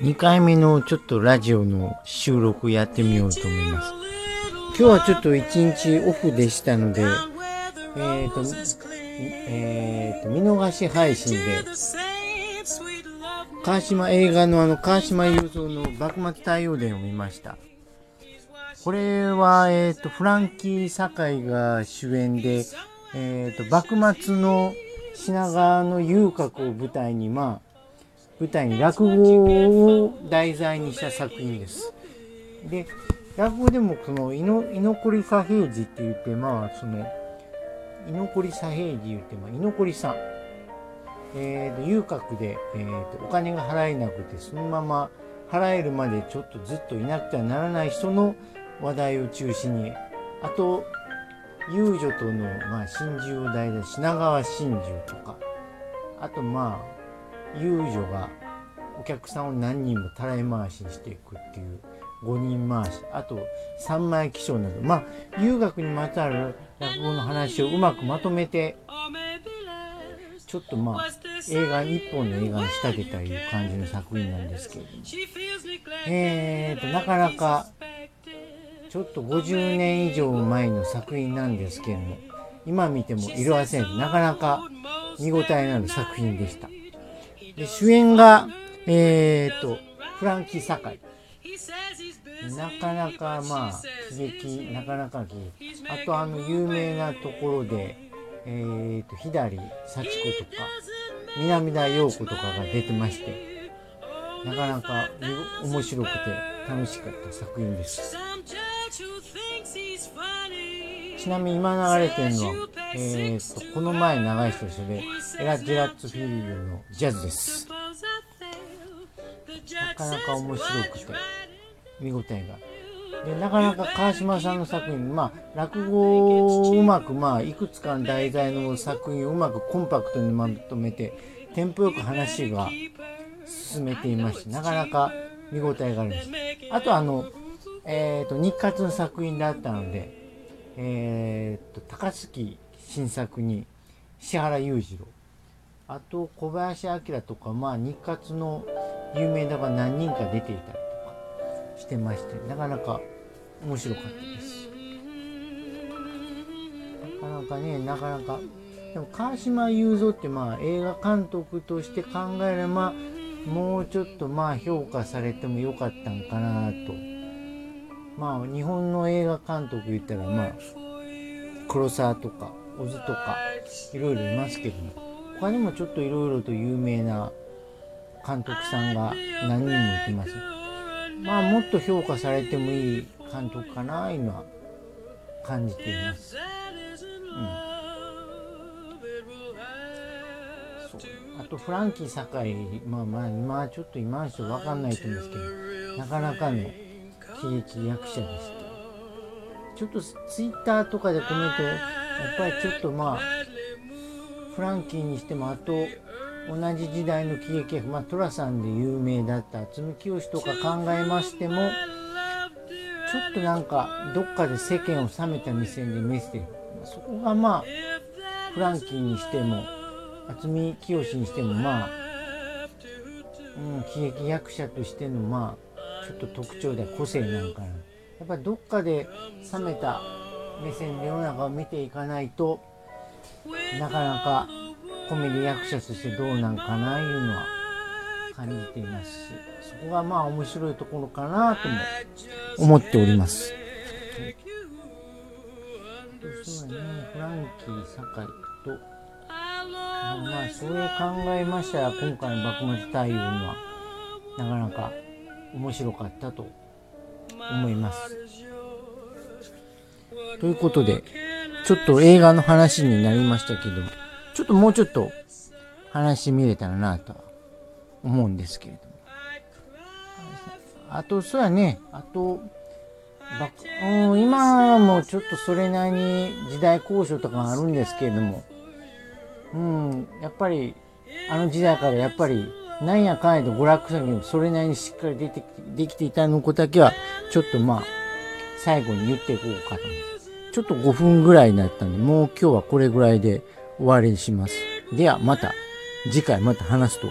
2回目のちょっとラジオの収録やってみようと思います。今日はちょっと1日オフでしたので、えっ、ー、と、えっ、ー、と、見逃し配信で、川島映画のあの川島雄三の幕末太陽伝を見ました。これは、えっ、ー、と、フランキー堺が主演で、えっ、と、幕末の品川の遊郭を舞台に、まあ、舞台に落語を題材にした作品です。で、落語でもその居残り左平次って言って、まあ、その、居残り左平次言って、まあ、居残りさん。えーと、遊郭で、えーと、お金が払えなくて、そのまま払えるまでちょっとずっといなくてはならない人の話題を中心に、あと、遊女との、まあ、心中を題材、品川心中とか、あと、まあ、遊女がお客さんを何人もたらい回しにしていくっていう5人回しあと三枚起床などまあ遊学にまつわる落語の話をうまくまとめてちょっとまあ映画一本の映画に仕立てたいう感じの作品なんですけれども。えーとなかなかちょっと50年以上前の作品なんですけれども今見ても色あせずなかなか見応えのある作品でした。で主演が、えー、っと、フランキー・サカイ。なかなかまあ、喜劇、なかなか喜劇。あとあの、有名なところで、えー、っと、左幸子とか、南田陽子とかが出てまして、なかなか面白くて楽しかった作品です。ちなみに今流れてるのは、えー、とこの前流した人でエラ・ジェラッツフィールのジャズです。なかなか面白くて見応えが。でなかなか川島さんの作品まあ落語をうまくまあいくつかの題材の作品をうまくコンパクトにまとめてテンポよく話が進めていましてなかなか見応えがあるんです。あとあのえっ、ー、と日活の作品だったのでえっ、ー、と高槻新作に石原裕次郎。あと小林明とかまあ日活の有名なが何人か出ていたりとかしてましてなかなか面白かったです。なかなかねなかなかでも川島雄三ってまあ映画監督として考えればもうちょっとまあ評価されてもよかったんかなと。まあ日本の映画監督言ったらまあ黒沢とか小津とかいろいろいますけども他にもちょっといろいろと有名な監督さんが何人もいてます。まあもっと評価されてもいい監督かないうのは感じています、うん、あとフランキー堺まあまあ今はちょっと今の人分かんないと思うんですけどなかなかの喜劇役者でしたちょっとツイッターとかでコメントやっぱりちょっとまあフランキーにしてもあと同じ時代の喜劇役まあ、寅さんで有名だった渥美清とか考えましてもちょっとなんかどっかで世間を冷めた目線で見せてそこがまあフランキーにしても渥美清にしてもまあ、うん、喜劇役者としてのまあちょっと特徴で個性なんかなやっぱりどっかで冷めた目線で世の中を見ていかないとなかなかコメディ役者としてどうなんかないうのは感じていますしそこがまあ面白いところかなとも思っております。そうね、フランキー堺と、まあ、それを考えましたら、今回の幕末対応は、なかなか面白かったと思います。ということで、ちょっと映画の話になりましたけど、ちょっともうちょっと話見れたらなと思うんですけれども。あと、そうやね、あと、うん、今もちょっとそれなりに時代交渉とかあるんですけれども、うん、やっぱり、あの時代からやっぱり、なんやかんやと娯楽作品それなりにしっかり出てできていたのことだけは、ちょっとまあ、最後に言っていこうかと思います。ちょっと5分ぐらいになったんで、もう今日はこれぐらいで終わりにします。ではまた。次回また話すと